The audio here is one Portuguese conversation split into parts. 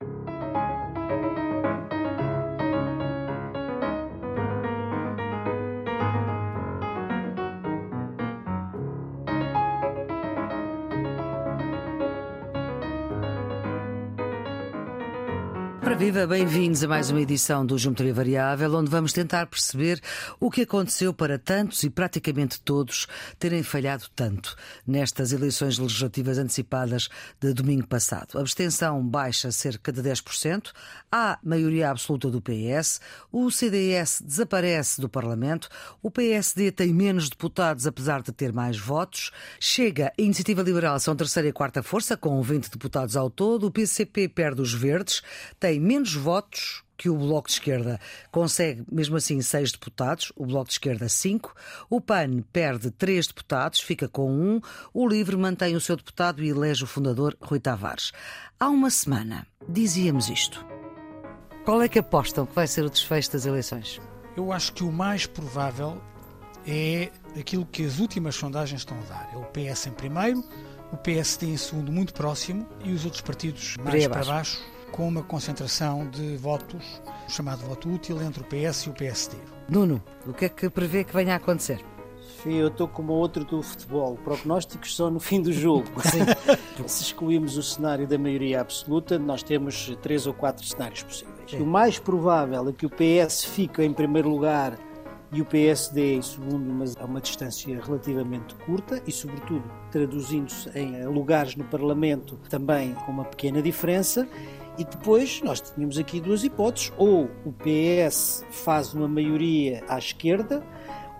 Thank you Para viva, bem-vindos a mais uma edição do Geometria Variável, onde vamos tentar perceber o que aconteceu para tantos e praticamente todos terem falhado tanto nestas eleições legislativas antecipadas de domingo passado. A abstenção baixa cerca de 10%, há maioria absoluta do PS, o CDS desaparece do Parlamento, o PSD tem menos deputados apesar de ter mais votos, chega a Iniciativa Liberal são terceira e quarta força, com 20 deputados ao todo, o PCP perde os verdes, tem tem menos votos que o Bloco de Esquerda consegue, mesmo assim, seis deputados, o Bloco de Esquerda cinco, o PAN perde três deputados, fica com um, o LIVRE mantém o seu deputado e elege o fundador Rui Tavares. Há uma semana dizíamos isto. Qual é que apostam que vai ser o desfecho das eleições? Eu acho que o mais provável é aquilo que as últimas sondagens estão a dar. É o PS em primeiro, o PSD em segundo muito próximo e os outros partidos mais para baixo com uma concentração de votos, chamado voto útil, entre o PS e o PSD. Nuno, o que é que prevê que venha a acontecer? Sofia, eu estou como outro do futebol. Prognósticos só no fim do jogo. Se excluímos o cenário da maioria absoluta, nós temos três ou quatro cenários possíveis. Sim. O mais provável é que o PS fique em primeiro lugar e o PSD em segundo, mas a uma distância relativamente curta e, sobretudo, traduzindo-se em lugares no Parlamento também com uma pequena diferença. E depois nós tínhamos aqui duas hipóteses: ou o PS faz uma maioria à esquerda,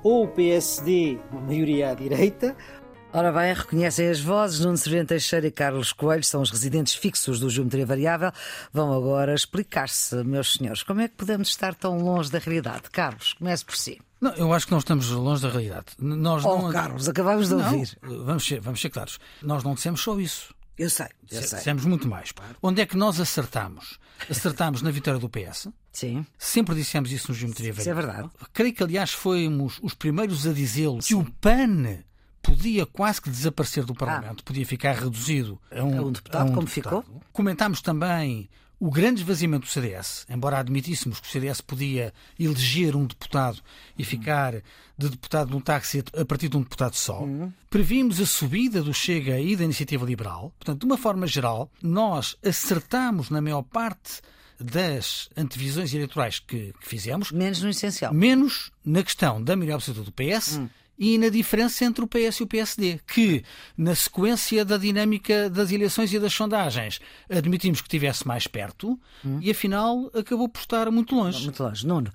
ou o PSD uma maioria à direita, Ora bem, reconhecem as vozes. Nuno Servente Teixeira e Carlos Coelho são os residentes fixos do Geometria Variável. Vão agora explicar-se, meus senhores, como é que podemos estar tão longe da realidade. Carlos, comece por si. Não, eu acho que nós estamos longe da realidade. Nós oh, não... Carlos, acabámos de ouvir. Não, vamos, ser, vamos ser claros. Nós não dissemos só isso. Eu sei, eu sei. Dissemos muito mais. Onde é que nós acertamos? Acertámos na vitória do PS. Sim. Sempre dissemos isso no Geometria Variável. Isso é verdade. Creio que, aliás, fomos os primeiros a dizê-lo que o PAN podia quase que desaparecer do Parlamento, ah. podia ficar reduzido a um, a um deputado, a um como deputado. ficou. Comentámos também o grande esvaziamento do CDS, embora admitíssemos que o CDS podia eleger um deputado e ficar de deputado num táxi a partir de um deputado só, uhum. previmos a subida do Chega e da Iniciativa Liberal. Portanto, de uma forma geral, nós acertamos na maior parte das antevisões eleitorais que, que fizemos. Menos no essencial. Menos na questão da maioria absoluta do PS. Uhum e na diferença entre o PS e o PSD, que, na sequência da dinâmica das eleições e das sondagens, admitimos que estivesse mais perto hum. e, afinal, acabou por estar muito longe. Muito longe. Nuno,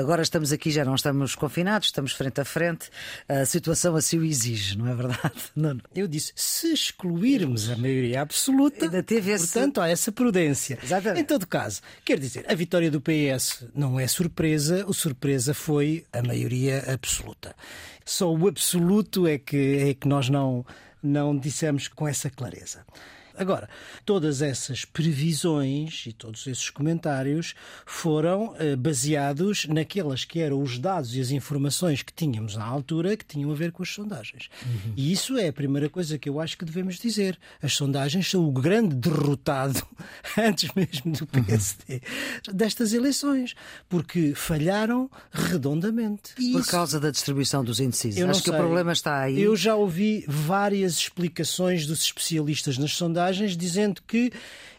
agora estamos aqui, já não estamos confinados, estamos frente a frente. A situação assim o exige, não é verdade, Nuno? Eu disse, se excluirmos a maioria absoluta, Ainda teve esse... portanto, há essa prudência. Exatamente. Em todo caso, quer dizer, a vitória do PS não é surpresa, o surpresa foi a maioria absoluta. Só o absoluto é que, é que nós não, não dissemos com essa clareza. Agora, todas essas previsões e todos esses comentários foram eh, baseados naquelas que eram os dados e as informações que tínhamos na altura que tinham a ver com as sondagens. Uhum. E isso é a primeira coisa que eu acho que devemos dizer. As sondagens são o grande derrotado, antes mesmo do PSD, uhum. destas eleições, porque falharam redondamente. E Por isso... causa da distribuição dos indecisos. Eu acho que sei. o problema está aí. Eu já ouvi várias explicações dos especialistas nas sondagens sondagens dizendo que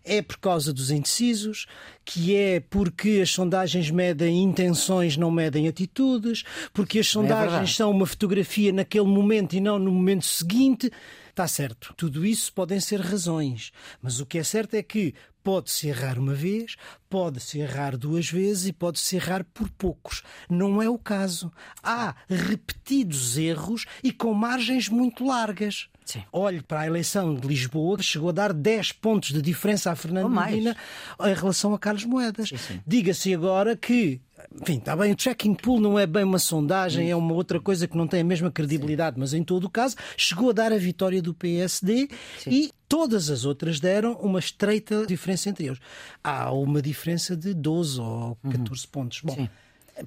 é por causa dos indecisos, que é porque as sondagens medem intenções, não medem atitudes, porque as é sondagens é são uma fotografia naquele momento e não no momento seguinte. Está certo, tudo isso podem ser razões, mas o que é certo é que pode-se errar uma vez, pode-se errar duas vezes e pode-se errar por poucos. Não é o caso. Há repetidos erros e com margens muito largas. Sim. Olhe para a eleição de Lisboa, chegou a dar 10 pontos de diferença a Fernando Medina em relação a Carlos Moedas. Diga-se agora que enfim, está bem, o tracking pool não é bem uma sondagem, é uma outra coisa que não tem a mesma credibilidade, Sim. mas em todo o caso chegou a dar a vitória do PSD Sim. e todas as outras deram uma estreita diferença entre eles. Há uma diferença de 12 ou 14 uhum. pontos. Bom, Sim.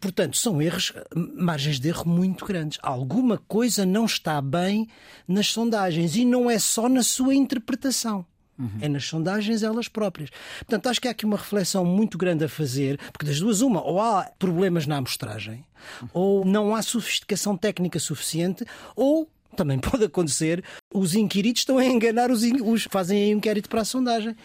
Portanto, são erros, margens de erro muito grandes. Alguma coisa não está bem nas sondagens e não é só na sua interpretação. Uhum. É nas sondagens elas próprias. Portanto, acho que há aqui uma reflexão muito grande a fazer, porque das duas, uma, ou há problemas na amostragem, ou não há sofisticação técnica suficiente, ou também pode acontecer, os inquiridos estão a enganar os, os fazem aí um inquérito para a sondagem.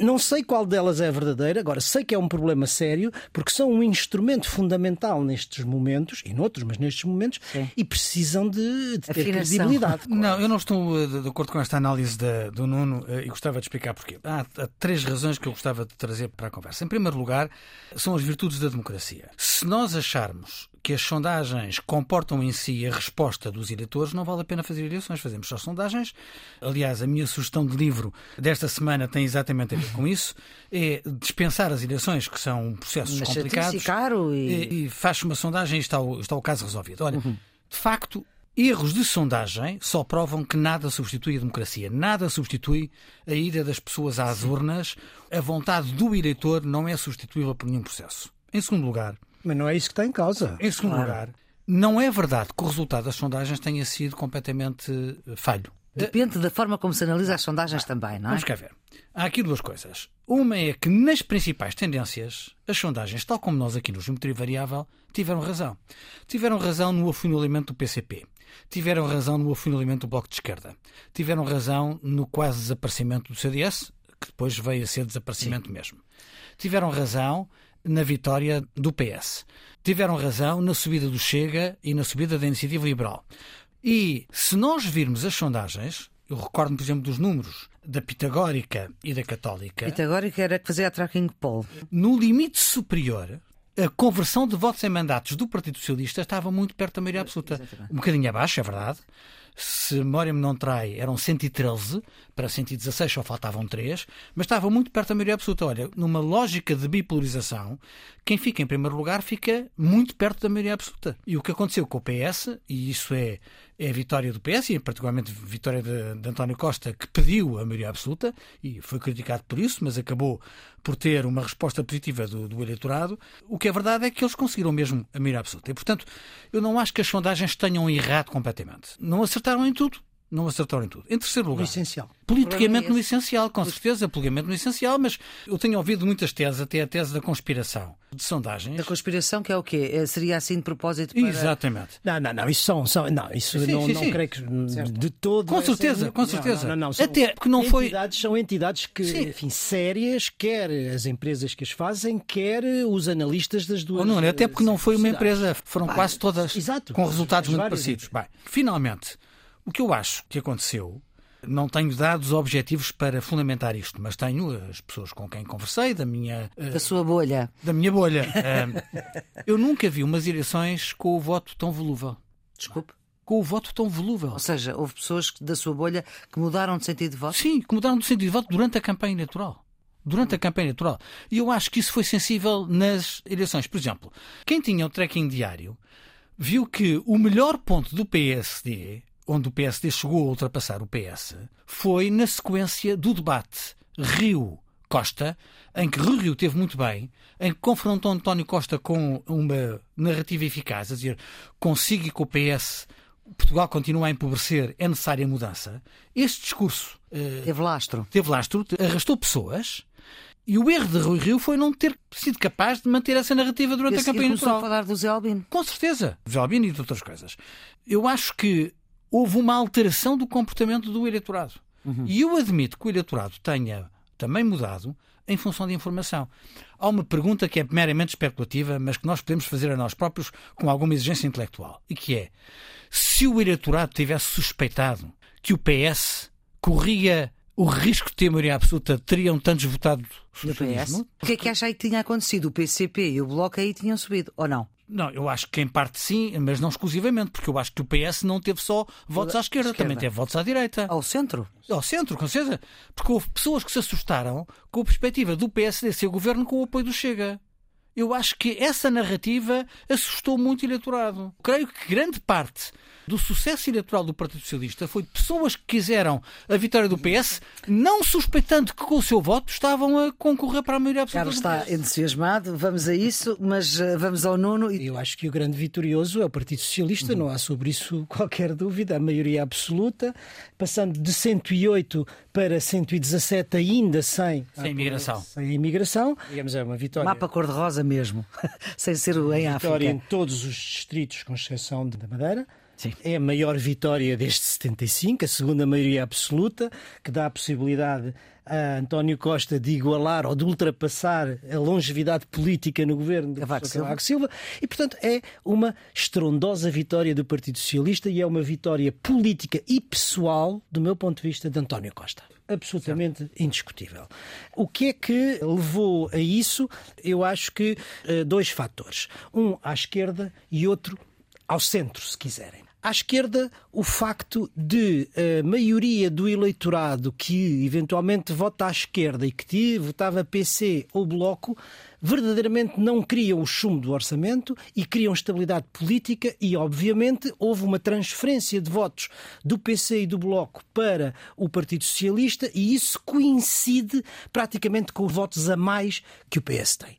Não sei qual delas é verdadeira, agora sei que é um problema sério, porque são um instrumento fundamental nestes momentos, e noutros, mas nestes momentos, Sim. e precisam de, de ter credibilidade. Claro. Não, eu não estou eh, de acordo com esta análise da, do Nuno eh, e gostava de explicar porquê. Há, há três razões que eu gostava de trazer para a conversa. Em primeiro lugar, são as virtudes da democracia. Se nós acharmos que as sondagens comportam em si a resposta dos eleitores, não vale a pena fazer eleições. Fazemos só sondagens. Aliás, a minha sugestão de livro desta semana tem exatamente a ver com isso. É dispensar as eleições, que são processos Mas complicados. Caro e... e, e faz uma sondagem e está o, está o caso resolvido. Olha, uhum. de facto, Erros de sondagem só provam que nada substitui a democracia, nada substitui a ida das pessoas às urnas. A vontade do eleitor não é substituível por nenhum processo. Em segundo lugar, mas não é isso que está em causa. Em segundo claro. lugar, não é verdade que o resultado das sondagens tenha sido completamente eh, falho. Depende da forma como se analisa as sondagens também, não é? Vamos cá ver. Há aqui duas coisas. Uma é que nas principais tendências, as sondagens, tal como nós aqui no Geometria Variável, tiveram razão. Tiveram razão no afunilamento do PCP. Tiveram razão no afunilamento do Bloco de Esquerda. Tiveram razão no quase desaparecimento do CDS, que depois veio a ser desaparecimento Sim. mesmo. Tiveram razão na vitória do PS. Tiveram razão na subida do Chega e na subida da Iniciativa Liberal. E se nós virmos as sondagens, eu recordo, por exemplo, dos números da Pitagórica e da Católica. Pitagórica era que fazia a tracking poll. No limite superior, a conversão de votos em mandatos do Partido Socialista estava muito perto da maioria absoluta. Exatamente. Um bocadinho abaixo, é verdade, se memória me não trai, eram 113, para 116 só faltavam 3, mas estava muito perto da maioria absoluta. Olha, numa lógica de bipolarização, quem fica em primeiro lugar fica muito perto da maioria absoluta. E o que aconteceu com o PS, e isso é é a vitória do PS e particularmente a vitória de, de, António Costa, que pediu a maioria absoluta e foi criticado por isso, mas acabou por ter uma resposta positiva do, do eleitorado. O que é verdade é que eles conseguiram mesmo a maioria absoluta. E, portanto, eu não acho que as sondagens tenham errado completamente. Não acertaram em tudo não acertaram em tudo. Em terceiro lugar, no essencial. politicamente no essencial, com certeza, politicamente no essencial, mas eu tenho ouvido muitas teses, até a tese da conspiração, de sondagens. Da conspiração, que é o quê? É, seria assim de propósito para... Exatamente. Não, não, não, isso são, são não, isso sim, não, sim, não sim. creio que de todo... Com certeza, com certeza. Não, não, não, até porque não foi... São entidades que, enfim, sérias, quer as empresas que as fazem, quer os analistas das duas... Oh, não, até porque não foi uma empresa, foram quase todas Exato, com resultados muito parecidos. Bem, finalmente... O que eu acho que aconteceu, não tenho dados objetivos para fundamentar isto, mas tenho as pessoas com quem conversei, da minha. Eh, da sua bolha. Da minha bolha. eu nunca vi umas eleições com o voto tão volúvel. Desculpe? Com o voto tão volúvel. Ou seja, houve pessoas da sua bolha que mudaram de sentido de voto? Sim, que mudaram de sentido de voto durante a campanha eleitoral durante a campanha eleitoral. E eu acho que isso foi sensível nas eleições. Por exemplo, quem tinha o tracking diário viu que o melhor ponto do PSD onde o PSD chegou a ultrapassar o PS foi na sequência do debate Rio-Costa, em que Rio teve muito bem, em que confrontou António Costa com uma narrativa eficaz, a dizer consigo que o PS Portugal continua a empobrecer, é necessária mudança. Este discurso uh, teve lastro. Teve lastro, arrastou pessoas. E o erro de Rui Rio foi não ter sido capaz de manter essa narrativa durante a campanha eleitoral. a falar do Zé Albino. Com certeza. Zé Albino e de outras coisas. Eu acho que houve uma alteração do comportamento do eleitorado. Uhum. E eu admito que o eleitorado tenha também mudado em função da informação. Há uma pergunta que é meramente especulativa, mas que nós podemos fazer a nós próprios com alguma exigência intelectual, e que é: se o eleitorado tivesse suspeitado que o PS corria o risco de ter maioria absoluta, teriam tantos votado socialismo? O que é que acha aí que tinha acontecido? O PCP e o Bloco aí tinham subido, ou não? Não, eu acho que em parte sim, mas não exclusivamente, porque eu acho que o PS não teve só votos à esquerda, esquerda. também teve votos à direita. Ao centro? Ao centro, com certeza. Porque houve pessoas que se assustaram com a perspectiva do PSD ser governo com o apoio do Chega. Eu acho que essa narrativa assustou muito o eleitorado. Creio que grande parte do sucesso eleitoral do Partido Socialista foi de pessoas que quiseram a vitória do PS, não suspeitando que com o seu voto estavam a concorrer para a maioria absoluta. Carlos está entusiasmado, vamos a isso, mas uh, vamos ao Nuno. Eu acho que o grande vitorioso é o Partido Socialista, uhum. não há sobre isso qualquer dúvida, a maioria absoluta, passando de 108 para 117 ainda sem, sem imigração. Sem imigração, digamos, é uma vitória. Mapa cor-de-rosa mesmo, sem ser em África. Vitória em todos os distritos, com exceção da Madeira. Sim. É a maior vitória desde 75, a segunda maioria absoluta, que dá a possibilidade a António Costa de igualar ou de ultrapassar a longevidade política no governo de Cavaco Silva. Silva. E, portanto, é uma estrondosa vitória do Partido Socialista e é uma vitória política e pessoal, do meu ponto de vista, de António Costa absolutamente indiscutível. O que é que levou a isso? Eu acho que uh, dois fatores. Um à esquerda e outro ao centro, se quiserem. À esquerda, o facto de a maioria do eleitorado que eventualmente vota à esquerda e que votava PC ou Bloco verdadeiramente não queriam o chumbo do orçamento e queriam estabilidade política e, obviamente, houve uma transferência de votos do PC e do Bloco para o Partido Socialista e isso coincide praticamente com os votos a mais que o PS tem.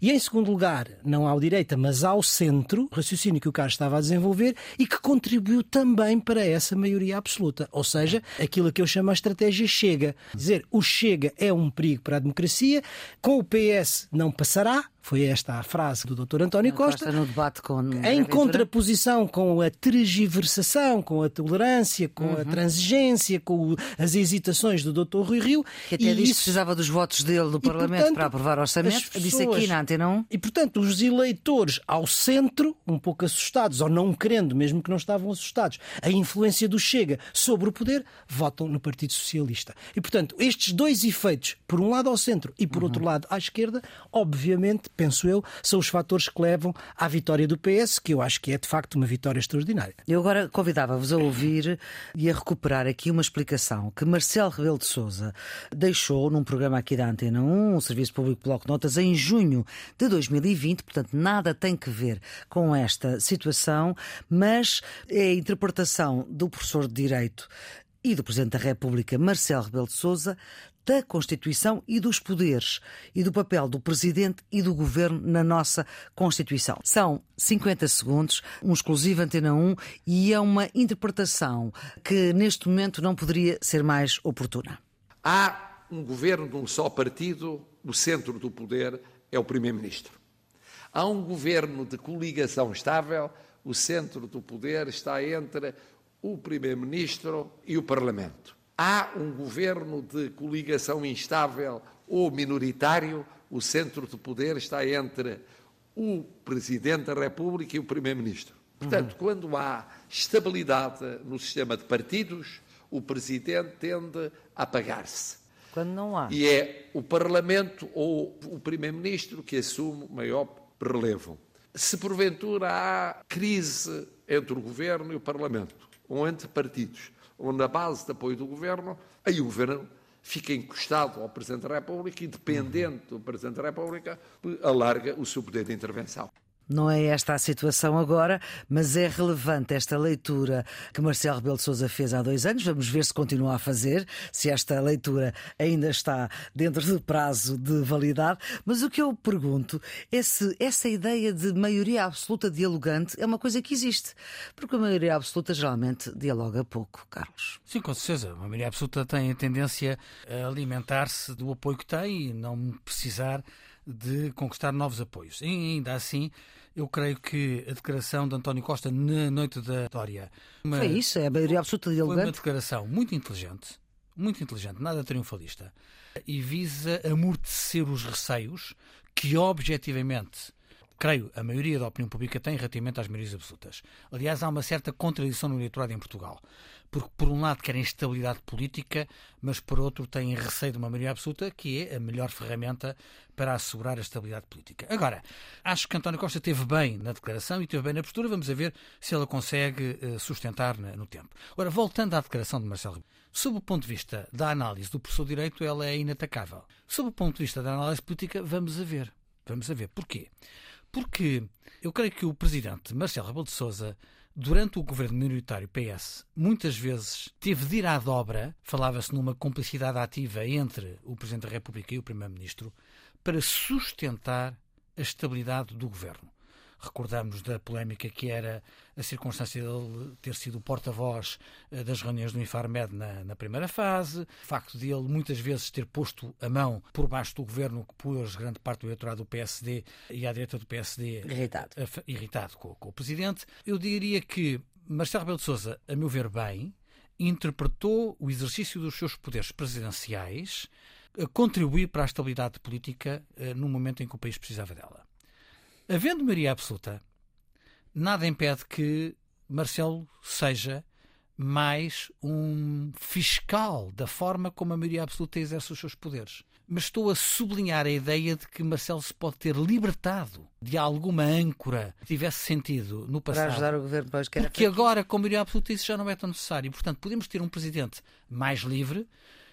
E, em segundo lugar, não ao direita, mas ao centro, raciocínio que o Carlos estava a desenvolver e que contribuiu também para essa maioria absoluta. Ou seja, aquilo que eu chamo a estratégia Chega. Dizer, o Chega é um perigo para a democracia, com o PS não په سره foi esta a frase do Dr. António Costa. Costa no debate com em contraposição com a tergiversação, com a tolerância, com uhum. a transigência, com as hesitações do Dr. Rui Rio. Que até disse isso... precisava dos votos dele do Parlamento portanto, para aprovar o orçamento. Pessoas... Disse aqui na Antena 1. E, portanto, os eleitores ao centro, um pouco assustados, ou não querendo, mesmo que não estavam assustados, a influência do Chega sobre o poder, votam no Partido Socialista. E, portanto, estes dois efeitos, por um lado ao centro e por uhum. outro lado à esquerda, obviamente penso eu, são os fatores que levam à vitória do PS, que eu acho que é de facto uma vitória extraordinária. Eu agora convidava-vos a ouvir e a recuperar aqui uma explicação que Marcelo Rebelo de Souza deixou num programa aqui da Antena 1, o Serviço Público Bloco Notas, em junho de 2020, portanto nada tem que ver com esta situação, mas é a interpretação do professor de Direito e do Presidente da República, Marcelo Rebelo de Sousa, da Constituição e dos poderes e do papel do Presidente e do Governo na nossa Constituição. São 50 segundos, um exclusivo Antena 1 e é uma interpretação que neste momento não poderia ser mais oportuna. Há um governo de um só partido, o centro do poder é o Primeiro-Ministro. Há um governo de coligação estável, o centro do poder está entre o Primeiro-Ministro e o Parlamento há um governo de coligação instável ou minoritário, o centro de poder está entre o Presidente da República e o Primeiro-Ministro. Portanto, uhum. quando há estabilidade no sistema de partidos, o Presidente tende a apagar-se. Quando não há. E é o Parlamento ou o Primeiro-Ministro que assume o maior relevo. Se porventura há crise entre o Governo e o Parlamento, ou entre partidos, ou na base de apoio do Governo, aí o Governo fica encostado ao Presidente da República e, dependente do Presidente da República, alarga o seu poder de intervenção. Não é esta a situação agora, mas é relevante esta leitura que Marcelo Rebelo de Sousa fez há dois anos. Vamos ver se continua a fazer, se esta leitura ainda está dentro do prazo de validade. Mas o que eu pergunto é se essa ideia de maioria absoluta dialogante é uma coisa que existe. Porque a maioria absoluta geralmente dialoga pouco, Carlos. Sim, com certeza. A maioria absoluta tem a tendência a alimentar-se do apoio que tem e não precisar de conquistar novos apoios. E ainda assim, eu creio que a declaração de António Costa na noite da vitória. Foi isso, é a maioria absoluta de Foi uma declaração muito inteligente, muito inteligente, nada triunfalista, e visa amortecer os receios que objetivamente creio, a maioria da opinião pública tem relativamente às maiorias absolutas. Aliás, há uma certa contradição no eleitorado em Portugal. Porque, por um lado, querem estabilidade política, mas, por outro, têm receio de uma maioria absoluta, que é a melhor ferramenta para assegurar a estabilidade política. Agora, acho que António Costa teve bem na declaração e teve bem na postura. Vamos ver se ela consegue eh, sustentar no tempo. Agora, voltando à declaração de Marcelo Sob o ponto de vista da análise do professor de Direito, ela é inatacável. Sob o ponto de vista da análise política, vamos a ver. Vamos a ver. Porquê? Porque eu creio que o presidente Marcelo Rebelo de Sousa durante o governo minoritário PS, muitas vezes teve de ir à dobra, falava-se numa complicidade ativa entre o Presidente da República e o Primeiro-Ministro, para sustentar a estabilidade do governo. Recordamos da polémica que era a circunstância dele ter sido o porta-voz eh, das reuniões do Infarmed na, na, primeira fase, o facto de ele muitas vezes ter posto a mão por baixo do governo que pôs grande parte do eleitorado do PSD e à direita do PSD irritado, a, irritado com, com, o Presidente. Eu diria que Marcelo Rebelo de Sousa, a meu ver bem, interpretou o exercício dos seus poderes presidenciais a contribuir para a estabilidade política uh, no momento em que o país precisava dela. Havendo maioria absoluta, nada impede que Marcelo seja mais um fiscal da forma como a maioria absoluta exerce os seus poderes. Mas estou a sublinhar a ideia de que Marcelo se pode ter libertado de alguma âncora que tivesse sentido no passado. Para ajudar o governo para que Porque agora, com a maioria absoluta, isso já não é tão necessário. Portanto, podemos ter um presidente mais livre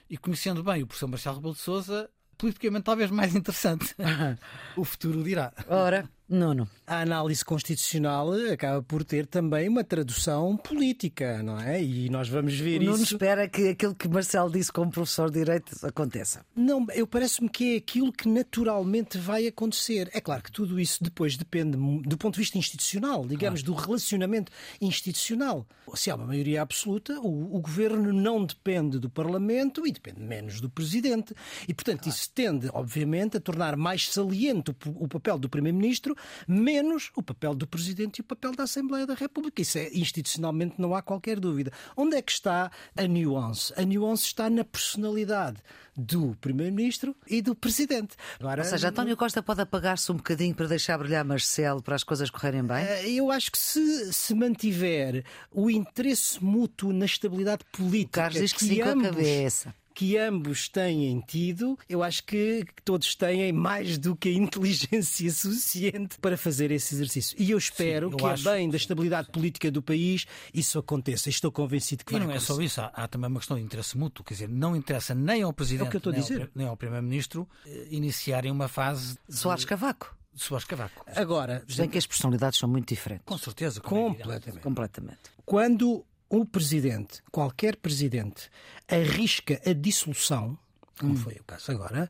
e, conhecendo bem o professor Marcelo Rebelo de Sousa, politicamente talvez mais interessante. o futuro dirá. Ora, Nuno. A análise constitucional acaba por ter também uma tradução política, não é? E nós vamos ver o isso. Nuno espera que aquilo que Marcelo disse como professor de Direito aconteça. Não, eu parece-me que é aquilo que naturalmente vai acontecer. É claro que tudo isso depois depende do ponto de vista institucional, digamos, claro. do relacionamento institucional. Se há uma maioria absoluta, o, o, governo não depende do Parlamento e depende menos do Presidente. E, portanto, claro. isso tende, obviamente, a tornar mais saliente o, o papel do Primeiro-Ministro menos o papel do Presidente e o papel da Assembleia da República. Isso é institucionalmente não há qualquer dúvida. Onde é que está a nuance? A nuance está na personalidade do Primeiro-Ministro e do Presidente. Agora, Ou seja, António Costa pode apagar-se um bocadinho para deixar brilhar Marcelo para as coisas correrem bem? Eh, eu acho que se, se mantiver o interesse mútuo na estabilidade política. O Carlos diz que, que sim ambos, com a cabeça que ambos têm tido, eu acho que todos têm mais do que a inteligência suficiente para fazer esse exercício. E eu espero Sim, eu que, acho... a bem da estabilidade política do país, isso aconteça. Estou convencido que e vai não acontecer. é só isso, há, há, também uma questão de interesse mútuo. Quer dizer, não interessa nem ao Presidente, é nem, ao, nem, ao, Primeiro-Ministro eh, iniciarem uma fase. De... Soares Cavaco. Soares Cavaco. Agora, bem que as personalidades são muito diferentes. Com certeza. Completamente. Completamente. Quando o presidente, qualquer presidente, arrisca a dissolução, como hum. foi o caso agora.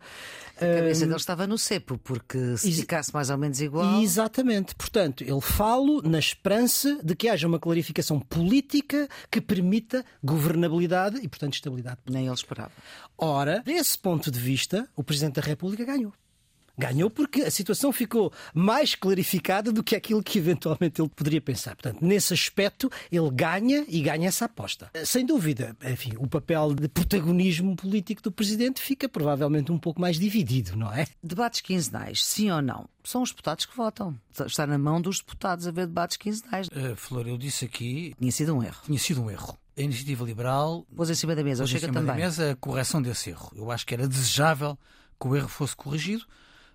A cabeça hum, dele estava no cepo, porque se ficasse mais ou menos igual. Exatamente. Portanto, ele falo na esperança de que haja uma clarificação política que permita governabilidade e, portanto, estabilidade. Nem ele esperava. Ora, desse ponto de vista, o Presidente da República ganhou. Ganhou porque a situação ficou mais clarificada do que aquilo que eventualmente ele poderia pensar. Portanto, nesse aspecto, ele ganha e ganha essa aposta. Sem dúvida, enfim, o papel de protagonismo político do presidente fica provavelmente um pouco mais dividido, não é? Debates quinzenais, sim ou não? São os deputados que votam. Está na mão dos deputados haver debates quinzenais. Uh, Flor, eu disse aqui. Tinha sido um erro. Tinha sido um erro. A iniciativa liberal. Pôs em cima da mesa, pôs chega em cima também. da mesa a correção desse erro. Eu acho que era desejável que o erro fosse corrigido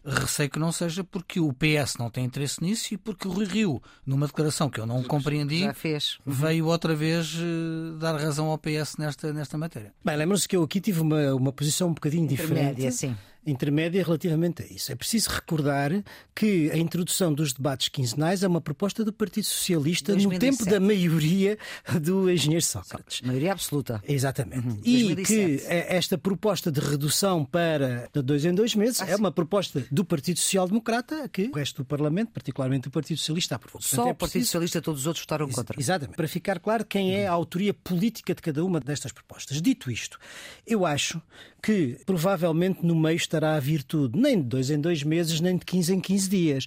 Receio que não seja porque o PS não tem interesse nisso e porque o Rui Rio, numa declaração que eu não compreendi, Já fez. Uhum. veio outra vez uh, dar razão ao PS nesta, nesta matéria. Bem, lembram-se que eu aqui tive uma, uma posição um bocadinho diferente. Sim intermédia relativamente a isso. É preciso recordar que a introdução dos debates quinzenais é uma proposta do Partido Socialista 2007. no tempo da maioria do engenheiro Sócrates. Maioria absoluta. Exatamente. Uhum. E 2007. que esta proposta de redução para de dois em dois meses ah, é uma proposta do Partido Social Democrata que o resto do Parlamento, particularmente o Partido Socialista, aprovou. Só é o Partido Socialista e todos os outros votaram contra. Exatamente. Para ficar claro quem é a autoria política de cada uma destas propostas. Dito isto, eu acho que provavelmente no meio estará a vir tudo, nem de dois em dois meses, nem de 15 em 15 dias.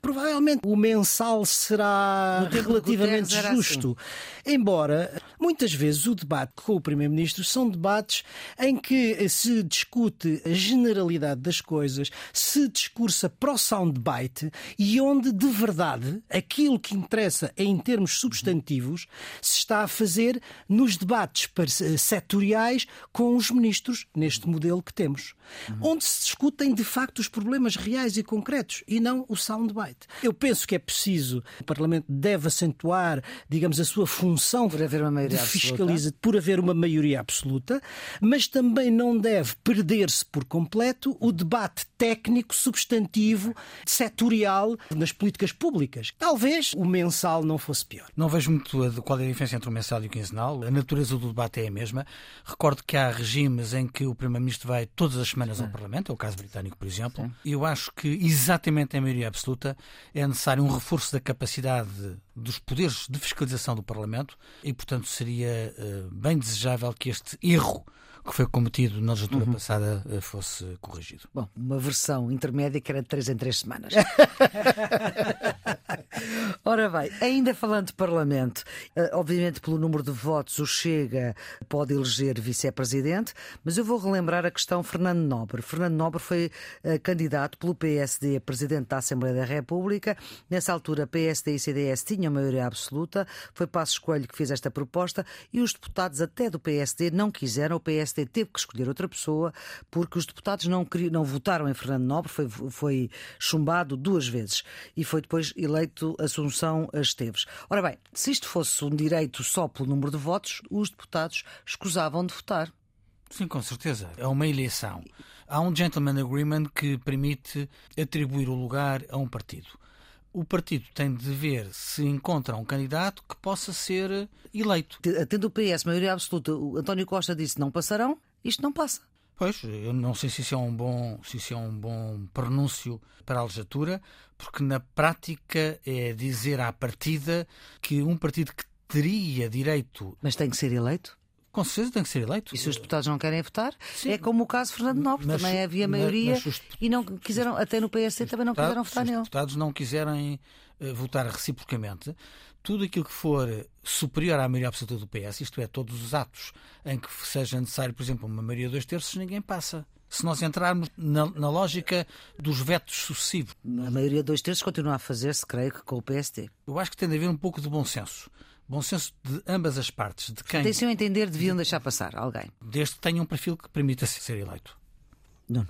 Provavelmente o mensal será relativamente justo. Assim. Embora muitas vezes o debate com o Primeiro-Ministro são debates em que se discute a generalidade das coisas, se discursa pro soundbite e onde de verdade aquilo que interessa em termos substantivos se está a fazer nos debates setoriais com os ministros, neste modelo que temos. Uhum. Onde se discutem de facto os problemas reais e concretos e não o soundbite. Eu penso que é preciso, o Parlamento deve acentuar, digamos, a sua função por haver uma maioria de fiscalização, por haver uma maioria absoluta, mas também não deve perder-se por completo o debate técnico, substantivo, setorial nas políticas públicas. Talvez o mensal não fosse pior. Não vejo muito qual é a diferença entre o mensal e o quinzenal. A natureza do debate é a mesma. Recordo que há regimes em que o Primeiro-Ministro vai todas as semanas ao Parlamento, é o caso britânico, por exemplo. E eu acho que, exatamente em maioria absoluta, é necessário um reforço da capacidade dos poderes de fiscalização do Parlamento e, portanto, seria uh, bem desejável que este erro que foi cometido na legislatura uhum. passada eh, fosse corrigido. Bom, uma versão intermédia que era de três em três semanas. Ora bem, ainda falando de Parlamento, eh, obviamente pelo número de votos o Chega pode eleger vice-presidente, mas eu vou relembrar a questão Fernando Nobre. Fernando Nobre foi uh, candidato pelo PSD a presidente da Assembleia da República. Nessa altura, PSD e CDS tinham maioria absoluta. Foi Passo Escolho que fez esta proposta e os deputados até do PSD não quiseram. O PSD teve que escolher outra pessoa porque os deputados não, queriam, não votaram em Fernando Nobre, foi, foi chumbado duas vezes e foi depois eleito Assunção Esteves. Ora bem, se isto fosse um direito só pelo número de votos, os deputados escusavam de votar. Sim, com certeza. É uma eleição. Há um gentleman agreement que permite atribuir o lugar a um partido o partido tem de ver se encontra um candidato que possa ser eleito. Tendo o PS maioria absoluta, o António Costa disse não passarão, isto não passa. Pois, eu não sei se isso é um bom, se isso é um bom pronúncio para a legislatura, porque na prática é dizer à partida que um partido que teria direito. Mas tem que ser eleito? Com certeza tem que ser eleito. E se os deputados não querem votar, Sim. é como o caso de Fernando Nobre, mas, também havia maioria mas, mas e não quiseram, até no PSD também não quiseram votar nele. Se os deputados não quiserem uh, votar reciprocamente, tudo aquilo que for superior à maioria absoluta do PS, isto é, todos os atos em que seja necessário, por exemplo, uma maioria de dois terços, ninguém passa se nós entrarmos na, na, lógica dos vetos sucessivos. A maioria de dois terços continua a fazer-se, creio que, com o PSD. Eu acho que tem de haver um pouco de bom senso bom senso de ambas as partes. De quem. Deixem entender, deviam deixar passar alguém. Desde que tenha um perfil que permita ser eleito.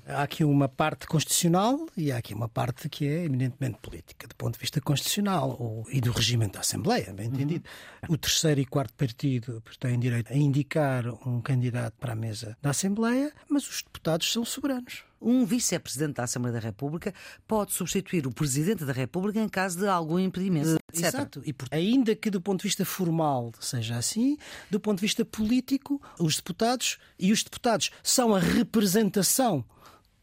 Há aqui uma parte constitucional e há aqui uma parte que é eminentemente política, do ponto de vista constitucional ou, e do regimento da Assembleia, bem entendido. Uhum. O terceiro e quarto partido têm direito a indicar um candidato para a mesa da Assembleia, mas os deputados são soberanos um vice-presidente da Assembleia da República pode substituir o presidente da República em caso de algum impedimento. Etc. Exato. E, ainda que do ponto de vista formal seja assim, do ponto de vista político, os deputados e os deputados são a representação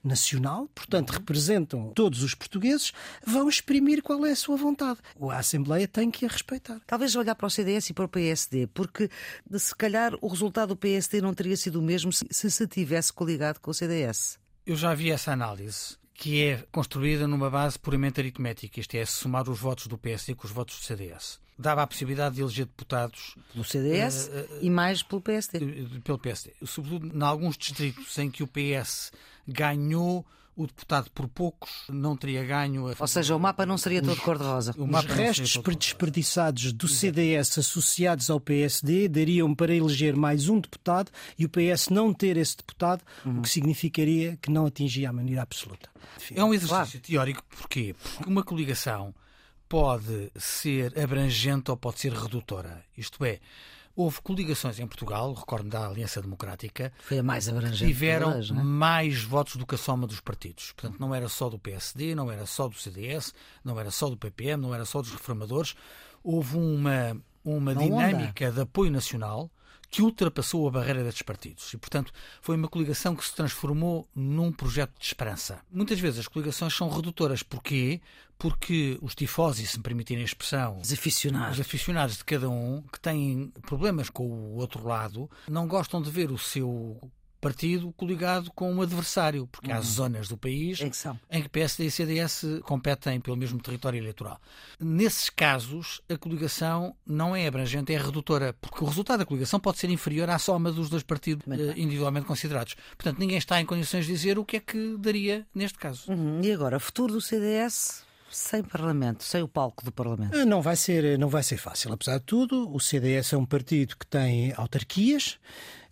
nacional, portanto representam todos os portugueses, vão exprimir qual é a sua vontade. A Assembleia tem que a respeitar. Talvez olhar para o CDS e para o PSD, porque se calhar o resultado do PSD não teria sido o mesmo se se tivesse coligado com o CDS. Eu já vi essa análise, que é construída numa base puramente aritmética, isto é, somar os votos do PSD com os votos do CDS. Dava a possibilidade de eleger deputados. Pelo CDS uh, uh, e mais pelo PSD. Pelo PSD. Sobretudo em alguns distritos em que o PS ganhou o deputado por poucos não teria ganho. A... Ou seja, o mapa não seria todo cor-de-rosa. Os restos desperdiçados do CDS associados ao PSD dariam para eleger mais um deputado e o PS não ter esse deputado, uhum. o que significaria que não atingia a maneira absoluta. Enfim, é um exercício claro. teórico, porquê? Porque uma coligação pode ser abrangente ou pode ser redutora. Isto é, Houve coligações em Portugal, recordo da Aliança Democrática, Foi a mais abrangente tiveram todas, é? mais votos do que a soma dos partidos. Portanto, não era só do PSD, não era só do CDS, não era só do PPM, não era só dos reformadores. Houve uma, uma dinâmica de apoio nacional que ultrapassou a barreira destes partidos. E, portanto, foi uma coligação que se transformou num projeto de esperança. Muitas vezes as coligações são redutoras. Porquê? Porque os tifosi, se me permitirem a expressão, os aficionados. os aficionados de cada um, que têm problemas com o outro lado, não gostam de ver o seu partido coligado com um adversário, porque uhum. há zonas do país em que, em que PSD e CDS competem pelo mesmo território eleitoral. Nesses casos, a coligação não é abrangente, é redutora, porque o resultado da coligação pode ser inferior à soma dos dois partidos uh, individualmente considerados. Portanto, ninguém está em condições de dizer o que é que daria neste caso. Uhum. E agora, futuro do CDS? Sem Parlamento, sem o palco do Parlamento? Eh, não vai ser, não vai ser fácil. Apesar de tudo, o CDS é um partido que tem autarquias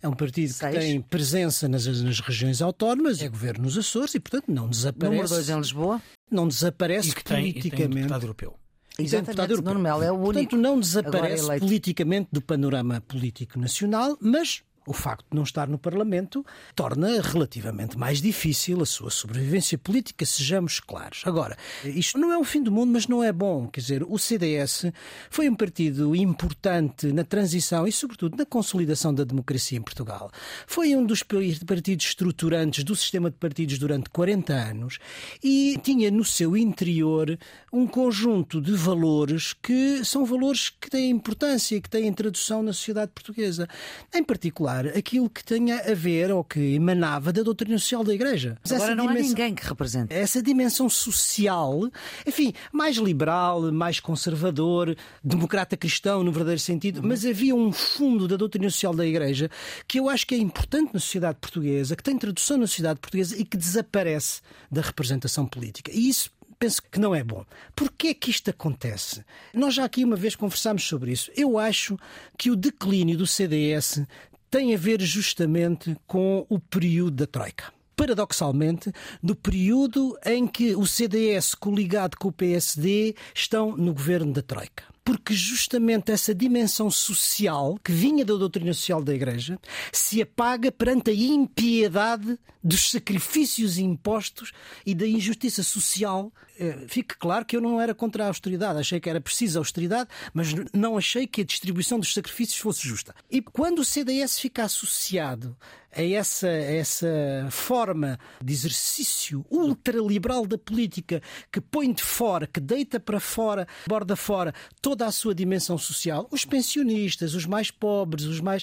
É um partido Seis. que tem presença nas, nas regiões autónomas, é governo nos Açores e, portanto, não Número desaparece. 2 em Lisboa. Não desaparece E que tem, e tem um politicamente. deputado europeu. Tem Exatamente, deputado europeu. Melo é o único. Portanto, não desaparece politicamente do panorama político nacional, mas o facto de não estar no Parlamento torna relativamente mais difícil a sua sobrevivência política, sejamos claros. Agora, isto não é o fim do mundo, mas não é bom. Quer dizer, o CDS foi um partido importante na transição e, sobretudo, na consolidação da democracia em Portugal. Foi um dos partidos estruturantes do sistema de partidos durante 40 anos e tinha no seu interior um conjunto de valores que são valores que têm importância, que têm tradução na sociedade portuguesa. Em particular, aquilo que tenha a ver ou que emanava da doutrina social da Igreja. Mas Agora não há dimensão- ninguém que represente. essa dimensão social, enfim, mais liberal, mais conservador, democrata cristão no verdadeiro sentido, mas havia um fundo da doutrina social da Igreja que eu acho que é importante na sociedade portuguesa, que tem tradução na sociedade portuguesa e que desaparece da representação política. E isso penso que não é bom. Porquê é que isto acontece? Nós já aqui uma vez conversámos sobre isso. Eu acho que o declínio do CDS tem a ver justamente com o período da Troika paradoxalmente, no período em que o CDS, coligado com o PSD, estão no governo da Troika. Porque justamente essa dimensão social que vinha da doutrina social da Igreja se apaga perante a impiedade dos sacrifícios impostos e da injustiça social. Eh, Fique claro que eu não era contra a austeridade, achei que era precisa austeridade, mas não achei que a distribuição dos sacrifícios fosse justa. E quando o CDS fica associado a essa, a essa forma de exercício ultraliberal da política que põe de fora, que deita para fora, borda fora, toda a sua dimensão social, os pensionistas, os mais pobres, os mais,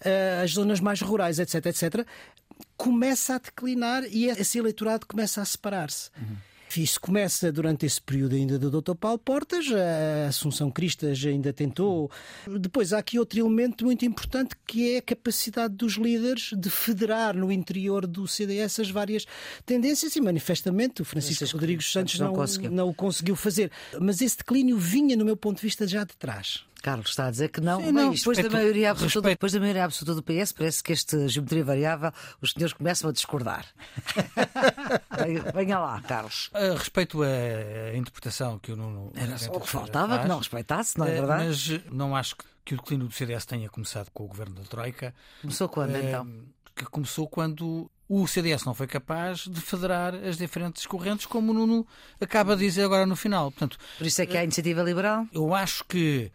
eh, as zonas mais rurais, etc, etc, começa a declinar e esse eleitorado começa a separar-se. Isso começa durante esse período ainda do Dr. Paulo Portas, a Assunção Cristas ainda tentou. Depois há aqui outro elemento muito importante que é a capacidade dos líderes de federar no interior do CDS as várias tendências e manifestamente o Francisco Rodrigues Santos não não, conseguiu. não o conseguiu fazer. Mas esse declínio vinha, no meu ponto de vista, já de trás. Carlos está a dizer que não, Sim, não, mas depois, da respeito- maioria absoluta, depois da maioria absoluta do PS, parece que esta geometria variável os senhores começam a discordar. Venha- lá, Carlos. A respeito à interpretação que o Nuno. Era só o que faltava, faz, que não respeitasse, não é eh, verdade? Mas não acho que- que o declínio do CDS tenha começado com o governo da Troika. Começou quando eh, então? Que começou quando o CDS não foi capaz de federar as diferentes correntes, como o Nuno acaba de dizer agora no final. Portanto, Por isso é que há a iniciativa liberal. eu acho que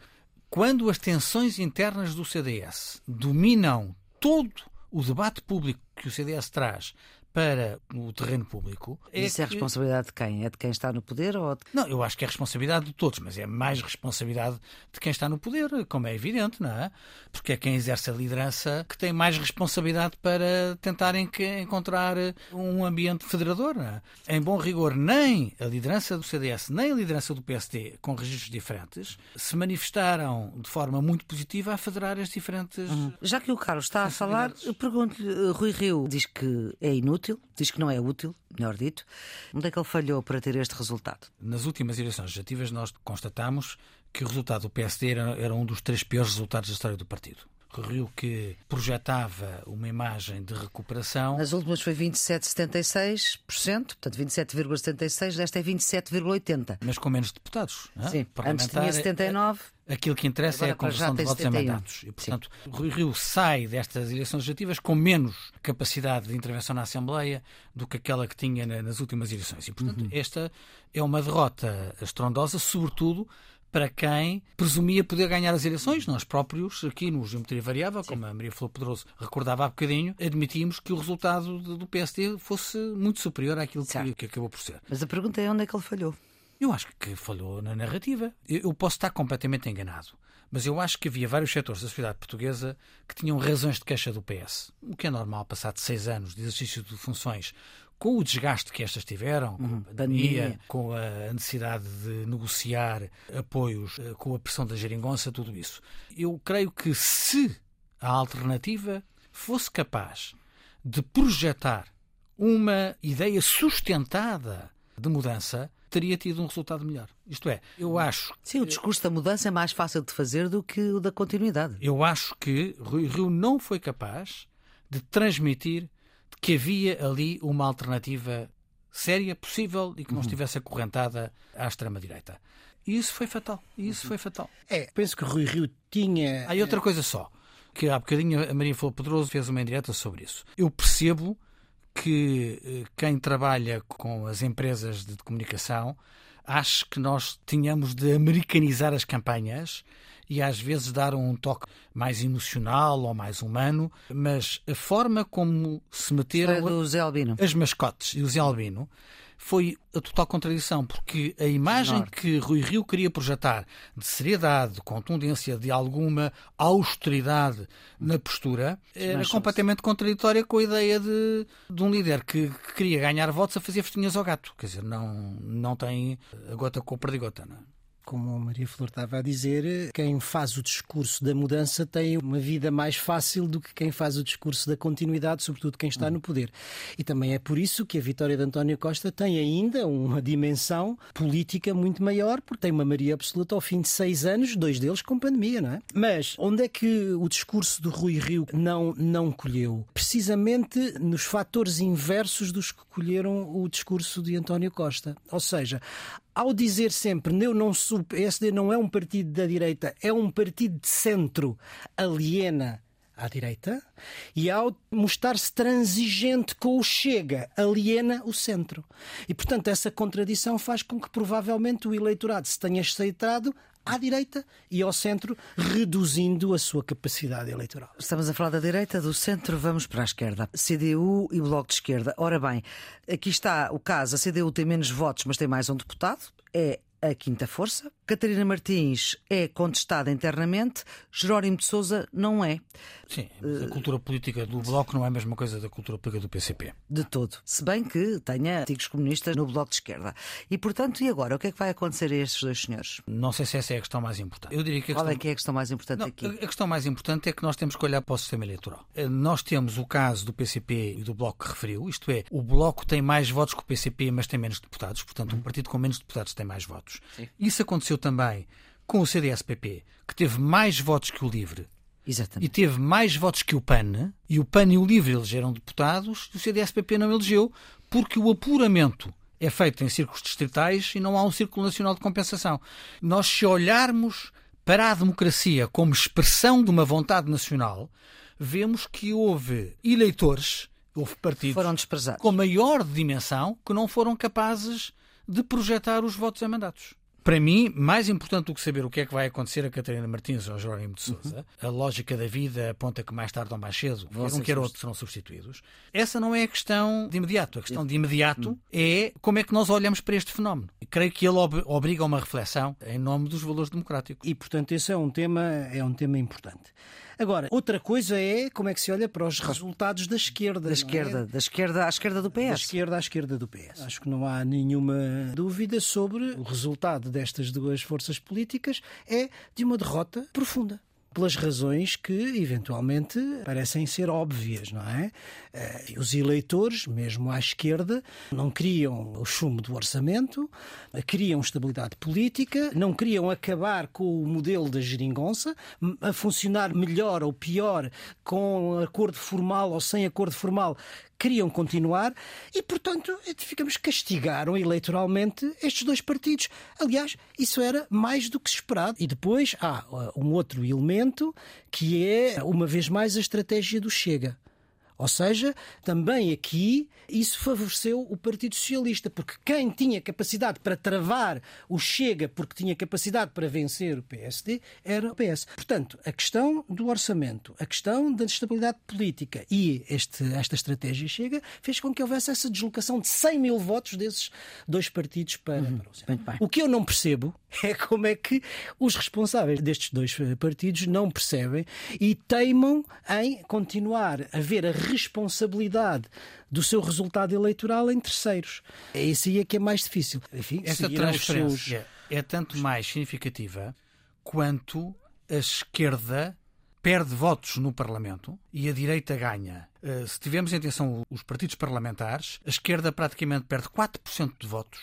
quando as tensões internas do CDS dominam todo o debate público que o CDS traz para o terreno público. Isso é que- responsabilidade de quem? É de quem está no poder ou de... Não, eu acho que é responsabilidade de todos, mas é mais responsabilidade de quem está no poder, como é evidente, não é? Porque é quem exerce a liderança que tem mais responsabilidade para tentarem que- encontrar um ambiente federador, não é? Em bom rigor, nem a liderança do CDS, nem a liderança do PSD, com registros diferentes, se manifestaram de forma muito positiva a federar as diferentes. Já que o Carlos está a falar, eu pergunto-lhe, eh, Rui Rio diz que é inútil, diz que não é útil, melhor dito. Onde é que ele falhou para ter este resultado? Nas últimas eleições legislativas, nós constatamos que o resultado do PSD era, era um dos três piores resultados da história do partido. Rio que projetava uma imagem de recuperação. Nas últimas foi 27,76%, portanto 27,76%, desta é 27,80%. Mas com menos deputados. não é? Sim, antes tinha 79%. é- Aquilo que interessa Agora é a conversão de votos em 71. mandatos. E, portanto, Rui Rio sai destas eleições legislativas com menos capacidade de intervenção na Assembleia do que aquela que tinha na- nas últimas eleições. E, portanto, Uhum. esta é uma derrota estrondosa, sobretudo para quem presumia poder ganhar as eleições. Nós próprios, aqui no Geometria Variável, como a Maria Flor Pedroso recordava há bocadinho, admitimos que o resultado do PSD fosse muito superior àquilo que, que acabou por ser. Mas a pergunta é onde é que ele falhou? Eu acho que falhou na narrativa. Eu eu posso estar completamente enganado, mas eu acho que havia vários setores da sociedade portuguesa que tinham razões de queixa do PS. O que é normal, passado seis anos de exercício de funções, com o desgaste que estas tiveram, com a pandemia, pandemia. com a necessidade de negociar apoios, eh, com a pressão da geringonça, tudo isso. Eu creio que se a alternativa fosse capaz de projetar uma ideia sustentada de mudança, teria tido um resultado melhor. Isto é, eu acho. Sim, o discurso da mudança é mais fácil de fazer do que o da continuidade. Eu acho que Rui Rio não foi capaz de transmitir que havia ali uma alternativa séria, possível e que não estivesse acorrentada à extrema-direita. E isso foi fatal. Isso foi fatal. É, penso que Rui Rio tinha. Há outra coisa só, que há bocadinho a Maria Flor Pedroso fez uma indireta sobre isso. Eu percebo que eh, quem trabalha com as empresas de comunicação acho que nós tínhamos de americanizar as campanhas e às vezes dar um toque mais emocional ou mais humano, mas a forma como se meteram as mascotes e o Zé Albino foi a total contradição, porque a imagem que Rui Rio queria projetar de seriedade, de contundência, de alguma austeridade na postura, era Mas completamente contraditória com a ideia de, de um líder que, que queria ganhar votos a fazer festinhas ao gato. Quer dizer, não, não tem a gota com o perdigota. Não é? Como a Maria Flor estava a dizer, quem faz o discurso da mudança tem uma vida mais fácil do que quem faz o discurso da continuidade, sobretudo quem está no poder. E também é por isso que a vitória de António Costa tem ainda uma dimensão política muito maior, porque tem uma maioria absoluta ao fim de seis anos, dois deles com pandemia, não é? Mas onde é que o discurso do Rui Rio não, não colheu? Precisamente nos fatores inversos dos que colheram o discurso de António Costa. Ou seja, ao dizer sempre eu não sou, PSD não é um partido da direita, é um partido de centro, aliena à direita, e ao mostrar-se transigente com o Chega, aliena o centro. E, portanto, essa contradição faz com que provavelmente o eleitorado se tenha aceitado à direita e ao centro, reduzindo a sua capacidade eleitoral. Estamos a falar da direita, do centro, vamos para a esquerda. CDU e Bloco de Esquerda. Ora bem, aqui está o caso: a CDU tem menos votos, mas tem mais um deputado. É a quinta força. Catarina Martins é contestada internamente. Jerónimo de Souza não é. Sim, a cultura política do Bloco não é a mesma coisa da cultura política do PCP. De todo. Se bem que tenha antigos comunistas no Bloco de Esquerda. E, portanto, e agora? O que é que vai acontecer a estes dois senhores? Não sei se essa é a questão mais importante. Eu diria que a Qual questão... é que é a questão mais importante Não, aqui? a questão mais importante é que nós temos que olhar para o sistema eleitoral. Eh, Nós temos o caso do PCP e do Bloco que referiu, isto é, o Bloco tem mais votos que o PCP, mas tem menos deputados, portanto, um partido com menos deputados tem mais votos. Isso aconteceu também com o CDS-PP, que teve mais votos que o LIVRE Exatamente. e teve mais votos que o PAN, e o PAN e o LIVRE elegeram deputados, e o CDS-PP não elegeu, porque o apuramento é feito em círculos distritais e não há um círculo nacional de compensação. Nós, se olharmos para a democracia como expressão de uma vontade nacional, vemos que houve eleitores, houve partidos com maior dimensão que não foram capazes de projetar os votos em mandatos. Para mim, mais importante do que saber o que é que vai acontecer a Catarina Martins ou a Jerónimo de Sousa, a lógica da vida aponta que mais tarde ou mais cedo, Vão quer um quer outro, serão substituídos. Essa não é a questão de imediato. A questão de imediato é como é que nós olhamos para este fenómeno. E creio que ele ob- obriga a uma reflexão em nome dos valores democráticos. E, portanto, esse é um tema, é um tema importante. Agora, outra coisa é como é que se olha para os resultados da esquerda. Da é? esquerda, da esquerda à esquerda do Da PS. esquerda à esquerda do PS. Acho que não há nenhuma dúvida sobre o resultado destas duas forças políticas é de uma derrota profunda. Pelas razões que, eventualmente, parecem ser óbvias, não é? Eh, Os eleitores, mesmo à esquerda, não queriam o chumbo do orçamento, eh, queriam estabilidade política, não queriam acabar com o modelo da geringonça, a funcionar melhor ou pior, com acordo formal ou sem acordo formal, queriam continuar e, portanto, ficamos castigaram eleitoralmente estes dois partidos. Aliás, isso era mais do que esperado. E depois há uh, um outro elemento que é, uma vez mais, a estratégia do Chega. Ou seja, também aqui isso favoreceu o Partido Socialista, porque quem tinha capacidade para travar o Chega, porque tinha capacidade para vencer o PSD, era o PS. Portanto, a questão do orçamento, a questão da estabilidade política e este, esta estratégia Chega fez com que houvesse essa deslocação de 100 mil votos desses dois partidos para, para o. O que eu não percebo é como é que os responsáveis destes dois eh, partidos não percebem e teimam em continuar a ver a responsabilidade do seu resultado eleitoral em terceiros. É isso aí é que é mais difícil. Enfim, os transferência é tanto mais significativa quanto a esquerda perde votos no Parlamento e a direita ganha. Uh, se tivermos em atenção os partidos parlamentares, a esquerda praticamente perde 4% de votos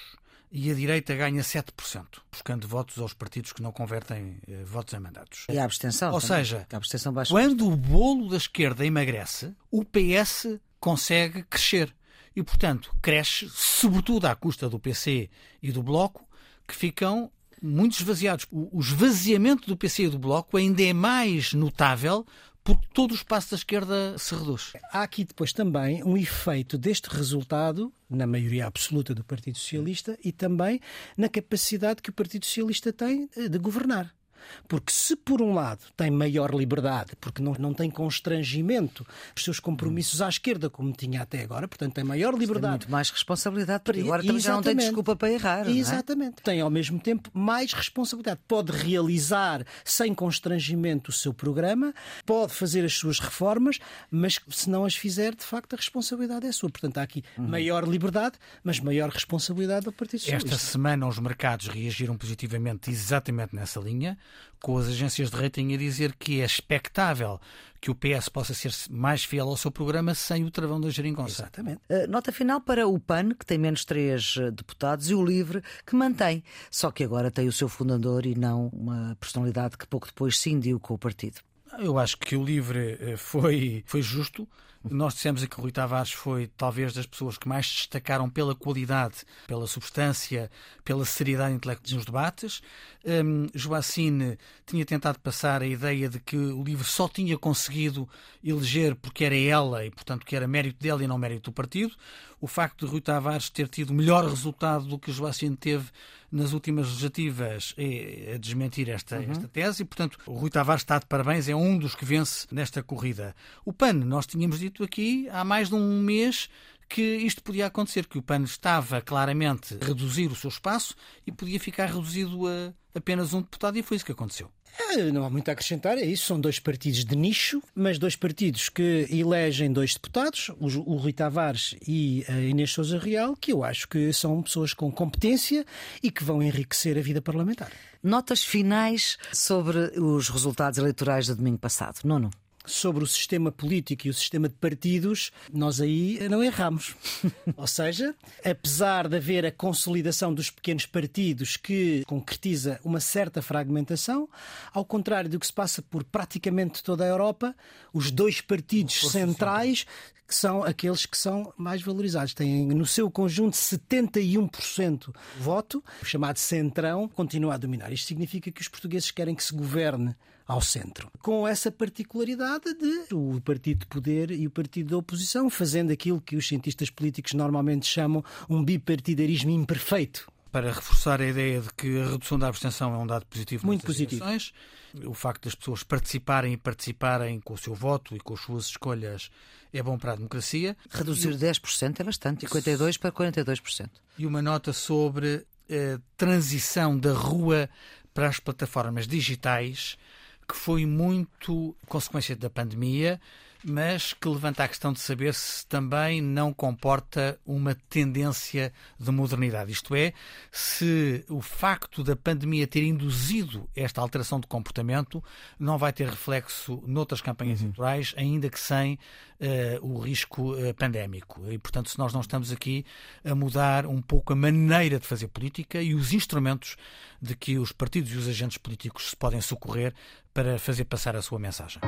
e a direita ganha 7%, buscando votos aos partidos que não convertem eh, votos em mandatos. E a abstenção. Ou também. seja, abstenção quando o bolo da esquerda emagrece, o PS consegue crescer. E, portanto, cresce sobretudo à custa do PC e do Bloco, que ficam muito esvaziados. O esvaziamento do PC e do Bloco ainda é mais notável porque todo o espaço da esquerda se reduz. Há aqui depois também um efeito deste resultado, na maioria absoluta do Partido Socialista, e também na capacidade que o Partido Socialista tem de governar. Porque se por um lado tem maior liberdade, porque não, não tem constrangimento os seus compromissos à esquerda, como tinha até agora, portanto tem maior liberdade. Tem muito mais responsabilidade, porque agora também já não tem desculpa para errar. Exatamente. É? Tem ao mesmo tempo mais responsabilidade. Pode realizar sem constrangimento o seu programa, pode fazer as suas reformas, mas se não as fizer, de facto a responsabilidade é sua. Portanto há aqui uhum. maior liberdade, mas maior responsabilidade do Partido Socialista. Esta semana os mercados reagiram positivamente exatamente nessa linha com as agências de rating a dizer que é expectável que o PS possa ser mais fiel ao seu programa sem o travão da geringonça. Exatamente. Uh, nota final para o PAN, que tem menos três eh, deputados, e o LIVRE, que mantém, só que agora tem o seu fundador e não uma personalidade que pouco depois cindiu com o partido. Eu acho que o LIVRE eh, foi, foi justo. Nós dissemos que o Rui Tavares foi talvez das pessoas que mais destacaram pela qualidade, pela substância, pela seriedade intelectual nos debates. Um, Joacine tinha tentado passar a ideia de que o livro só tinha conseguido eleger porque era ela e, portanto, que era mérito dela e não mérito do partido. O facto de Rui Tavares ter tido melhor resultado do que Joacine teve nas últimas legislativas é a desmentir esta, uhum. esta tese e, portanto, o Rui Tavares está de parabéns, é um dos que vence nesta corrida. O PAN, nós tínhamos dito aqui há mais de um mês que isto podia acontecer, que o PAN estava claramente a reduzir o seu espaço e podia ficar reduzido a apenas um deputado e foi isso que aconteceu. É, não há muito a acrescentar, é isso. São dois partidos de nicho, mas dois partidos que elegem dois deputados, o, Rui Tavares e a Inês Souza Real, que eu acho que são pessoas com competência e que vão enriquecer a vida parlamentar. Notas finais sobre os resultados eleitorais de domingo passado. Nono sobre o sistema político e o sistema de partidos, nós aí não erramos. Ou seja, apesar de haver a consolidação dos pequenos partidos que concretiza uma certa fragmentação, ao contrário do que se passa por praticamente toda a Europa, os dois partidos centrais que são aqueles que são mais valorizados. Têm no seu conjunto 71% voto, o chamado centrão, continua a dominar. Isto significa que os portugueses querem que se governe ao centro. Com essa particularidade de o partido de poder e o partido da oposição fazendo aquilo que os cientistas políticos normalmente chamam um bipartidarismo imperfeito. Para reforçar a ideia de que a redução da abstenção é um dado positivo Muito positivo. Eleições, o facto das pessoas participarem e participarem com o seu voto e com as suas escolhas é bom para a democracia. Reduzir e... 10% é bastante, 52% para 42%. E uma nota sobre a transição da rua para as plataformas digitais que foi muito consequência da pandemia, mas que levanta a questão de saber se também não comporta uma tendência de modernidade. Isto é, se o facto da pandemia ter induzido esta alteração de comportamento não vai ter reflexo noutras campanhas uhum. eleitorais, ainda que sem uh, o risco uh, pandémico. E, portanto, se nós não estamos aqui a mudar um pouco a maneira de fazer política e os instrumentos de que os partidos e os agentes políticos se podem socorrer para fazer passar a sua mensagem.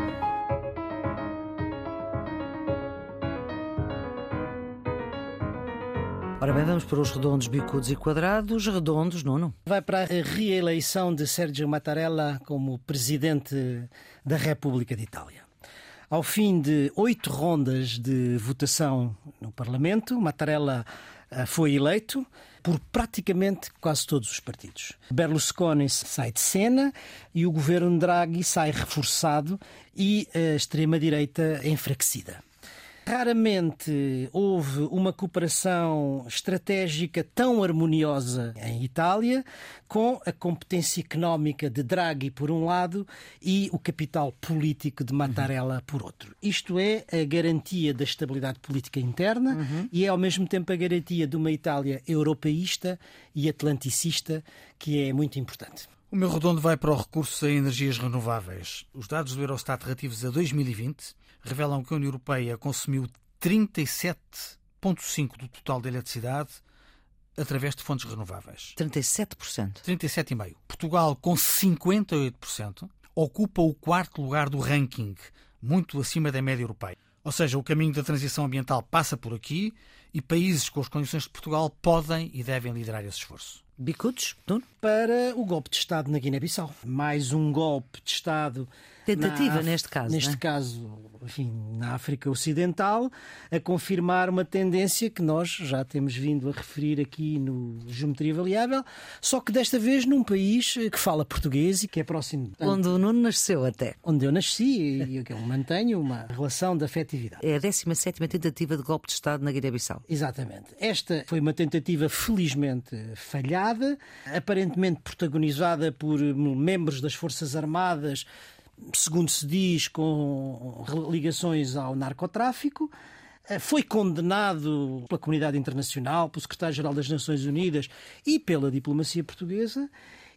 Ora bem, vamos para os redondos, bicudos e quadrados. Redondos, Nuno. Vai para a reeleição de Sérgio Mattarella como presidente da República de Itália. Ao fim de oito rondas de votação no Parlamento, Mattarella eh, foi eleito por praticamente quase todos os partidos. Berlusconi sai de cena e o governo Draghi sai reforçado e a extrema-direita enfraquecida. Raramente houve uma cooperação estratégica tão harmoniosa em Itália, com a competência económica de Draghi por um lado e o capital político de Mattarella por outro. Isto é a garantia da estabilidade política interna uhum. e é ao mesmo tempo a garantia de uma Itália europeísta e atlanticista que é muito importante. O meu redondo vai para o recurso a energias renováveis. Os dados do Eurostat relativos a 2020 revelam que a União Europeia consumiu 37,5% do total da eletricidade através de fontes renováveis. 37%. 37,5%. Portugal, com 58%, ocupa o quarto lugar do ranking, muito acima da média europeia. Ou seja, o caminho da transição ambiental passa por aqui e países com as condições de Portugal podem e devem liderar esse esforço. Bicudos, Nuno? Para o golpe de Estado na Guiné-Bissau. Mais um golpe de Estado. Tentativa, neste caso. Neste é? caso, enfim, na África Ocidental, a confirmar uma tendência que nós já temos vindo a referir aqui no Geometria Variável, só que desta vez num país que fala português e que é próximo. Onde o Nuno nasceu até. Onde eu nasci e eu mantenho uma relação de afetividade. É a 17 tentativa de golpe de Estado na Guiné-Bissau. Exatamente. Esta foi uma tentativa felizmente falhada, aparentemente protagonizada por membros das Forças Armadas segundo se diz, com ligações ao narcotráfico. Foi condenado pela comunidade internacional, pelo secretário-geral das Nações Unidas e pela diplomacia portuguesa.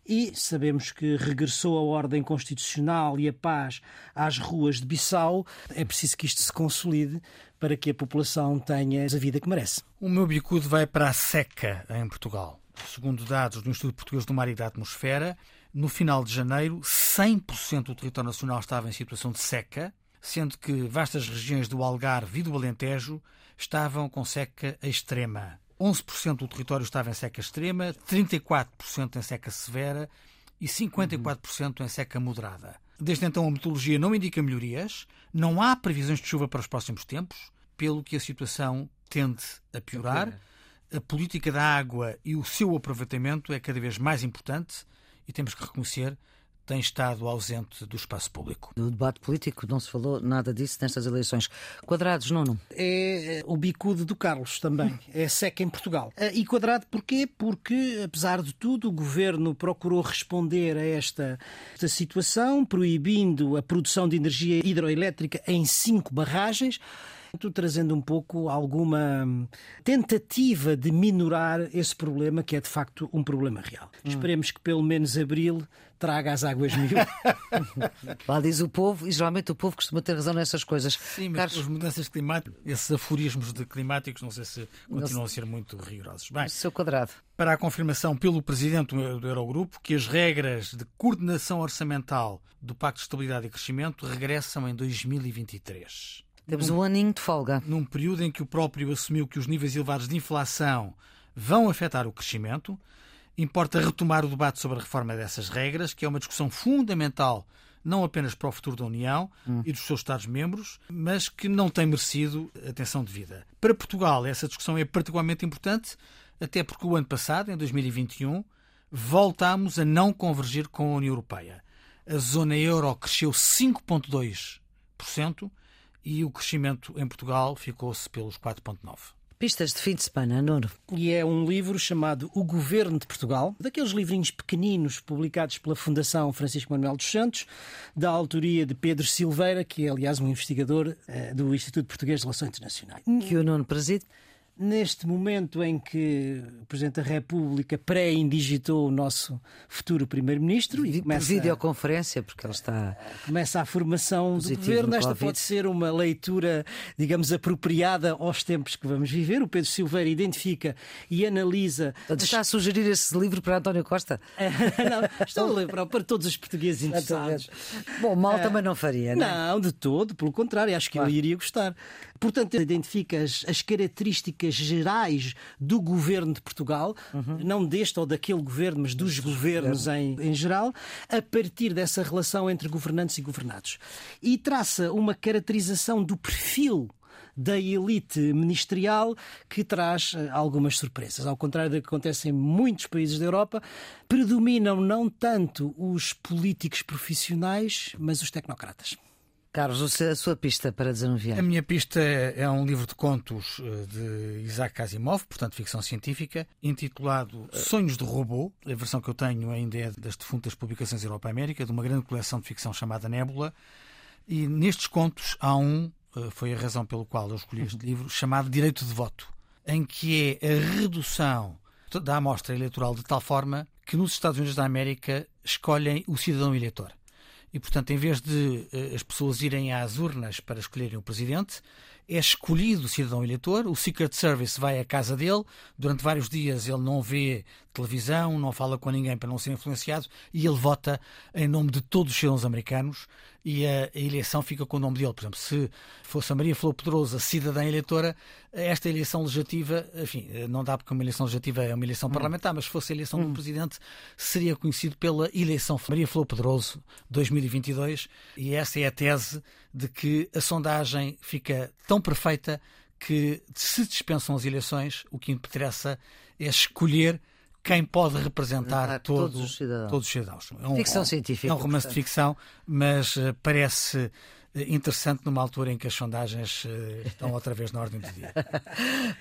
E sabemos que regressou a ordem constitucional e a paz às ruas de Bissau. É preciso que isto se consolide para que a população tenha a vida que merece. O meu bicudo vai para a seca em Portugal. Segundo dados do Instituto Português do Mar e da Atmosfera, no final de janeiro, 100% do território nacional estava em situação de seca, sendo que vastas regiões do Algarve e do Alentejo estavam com seca extrema. 11% do território estava em seca extrema, 34% em seca severa e 54% em seca moderada. Desde então, a metodologia não indica melhorias, não há previsões de chuva para os próximos tempos, pelo que a situação tende a piorar. A política da água e o seu aproveitamento é cada vez mais importante e temos que reconhecer tem estado ausente do espaço público. No debate político não se falou nada disso nestas eleições. Quadrados, Nuno? É o bicudo do Carlos também. É seca em Portugal. Ah, e quadrado porquê? Porque, apesar de tudo, o governo procurou responder a esta, esta situação, proibindo a produção de energia hidroelétrica em cinco barragens trazendo um pouco alguma tentativa de minorar esse problema, que é de facto um problema real. Hum. Esperemos que pelo menos abril traga as águas mil. Lá diz o povo, e geralmente o povo costuma ter razão nessas coisas. Sim, mas Carlos... as mudanças climáticas, esses aforismos de climáticos, não sei se continuam a ser muito rigorosos. Bem, o seu quadrado. Para a confirmação pelo Presidente do Eurogrupo que as regras de coordenação orçamental do Pacto de Estabilidade e Crescimento regressam em 2023. Temos um aninho de folga. Num período em que o próprio assumiu que os níveis elevados de inflação vão afetar o crescimento, importa retomar o debate sobre a reforma dessas regras, que é uma discussão fundamental não apenas para o futuro da União hum. e dos seus Estados-membros, mas que não tem merecido atenção devida. Para Portugal, essa discussão é particularmente importante, até porque o ano passado, em 2021, voltámos a não convergir com a União Europeia. A zona euro cresceu 5,2% e o crescimento em Portugal ficou-se pelos 4,9%. Pistas de fim de semana, Nuno. E é um livro chamado O Governo de Portugal, daqueles livrinhos pequeninos publicados pela Fundação Francisco Manuel dos Santos, da autoria de Pedro Silveira, que é, aliás, um investigador uh, do Instituto Português de Relações Internacionais. Que o Nuno preside neste momento em que o Presidente da República pré-indigitou o nosso futuro Primeiro-Ministro e começa videoconferência, porque ele está. Começa a formação do governo. Esta pode ser uma leitura, digamos, apropriada aos tempos que vamos viver. O Pedro Silveira identifica e analisa. Está a sugerir esse livro para António Costa? não, estou a ler para, todos os portugueses interessados. Bom, mal também ah, não faria, não? É? Não, de todo, pelo contrário, acho que claro. eu iria gostar. Portanto, identifica as, as características gerais do governo de Portugal, uhum. não deste ou daquele governo, mas dos governos em, em geral, a partir dessa relação entre governantes e governados. E traça uma caracterização do perfil da elite ministerial que traz eh, algumas surpresas. Ao contrário do que acontece em muitos países da Europa, predominam não tanto os políticos profissionais, mas os tecnocratas. Carlos, a sua pista para desanuviar? A minha pista é um livro de contos eh, de Isaac Asimov, portanto ficção científica, intitulado Sonhos de Robô. A versão que eu tenho ainda é das defuntas publicações Europa América, de uma grande coleção de ficção chamada Nébula. E nestes contos há um, eh, foi a razão pelo qual eu escolhi este livro, chamado Direito de Voto, em que é a redução da amostra eleitoral de tal forma que nos Estados Unidos da América escolhem o cidadão eleitor. E, portanto, em vez de uh, as pessoas irem às urnas para escolherem o presidente, é escolhido o cidadão eleitor, o Secret Service vai à casa dele, durante vários dias ele não vê televisão, não fala com ninguém para não ser influenciado e ele vota em nome de todos os cidadãos americanos e a, a eleição fica com o nome dele. Por exemplo, se fosse a Maria Flor Pedroso a cidadã eleitora, esta eleição legislativa, enfim, não dá porque uma eleição legislativa é uma eleição hum. parlamentar, mas se fosse a eleição hum. do presidente, seria conhecido pela eleição Maria Flor Pedroso 2022 e essa é a tese de que a sondagem fica tão perfeita que se dispensam as eleições, o que interessa é escolher quem pode representar todo, todos os cidadãos. Todos os cidadãos. É um, ficção científica. É um romance portanto. de ficção, mas uh, parece eh, interessante numa altura em que as sondagens uh, estão outra vez na ordem do dia.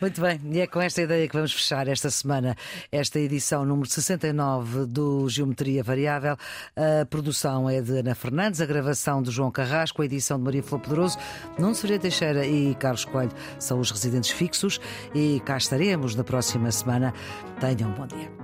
Muito bem, e é com esta ideia que vamos fechar esta semana esta edição número 69 do Geometria Variável. A produção é de Ana Fernandes, a gravação de João Carrasco, a edição de Maria Flor Poderoso, Nuno Ferreira Teixeira e Carlos Coelho são os residentes fixos e cá estaremos na próxima semana. Tenham um bom dia.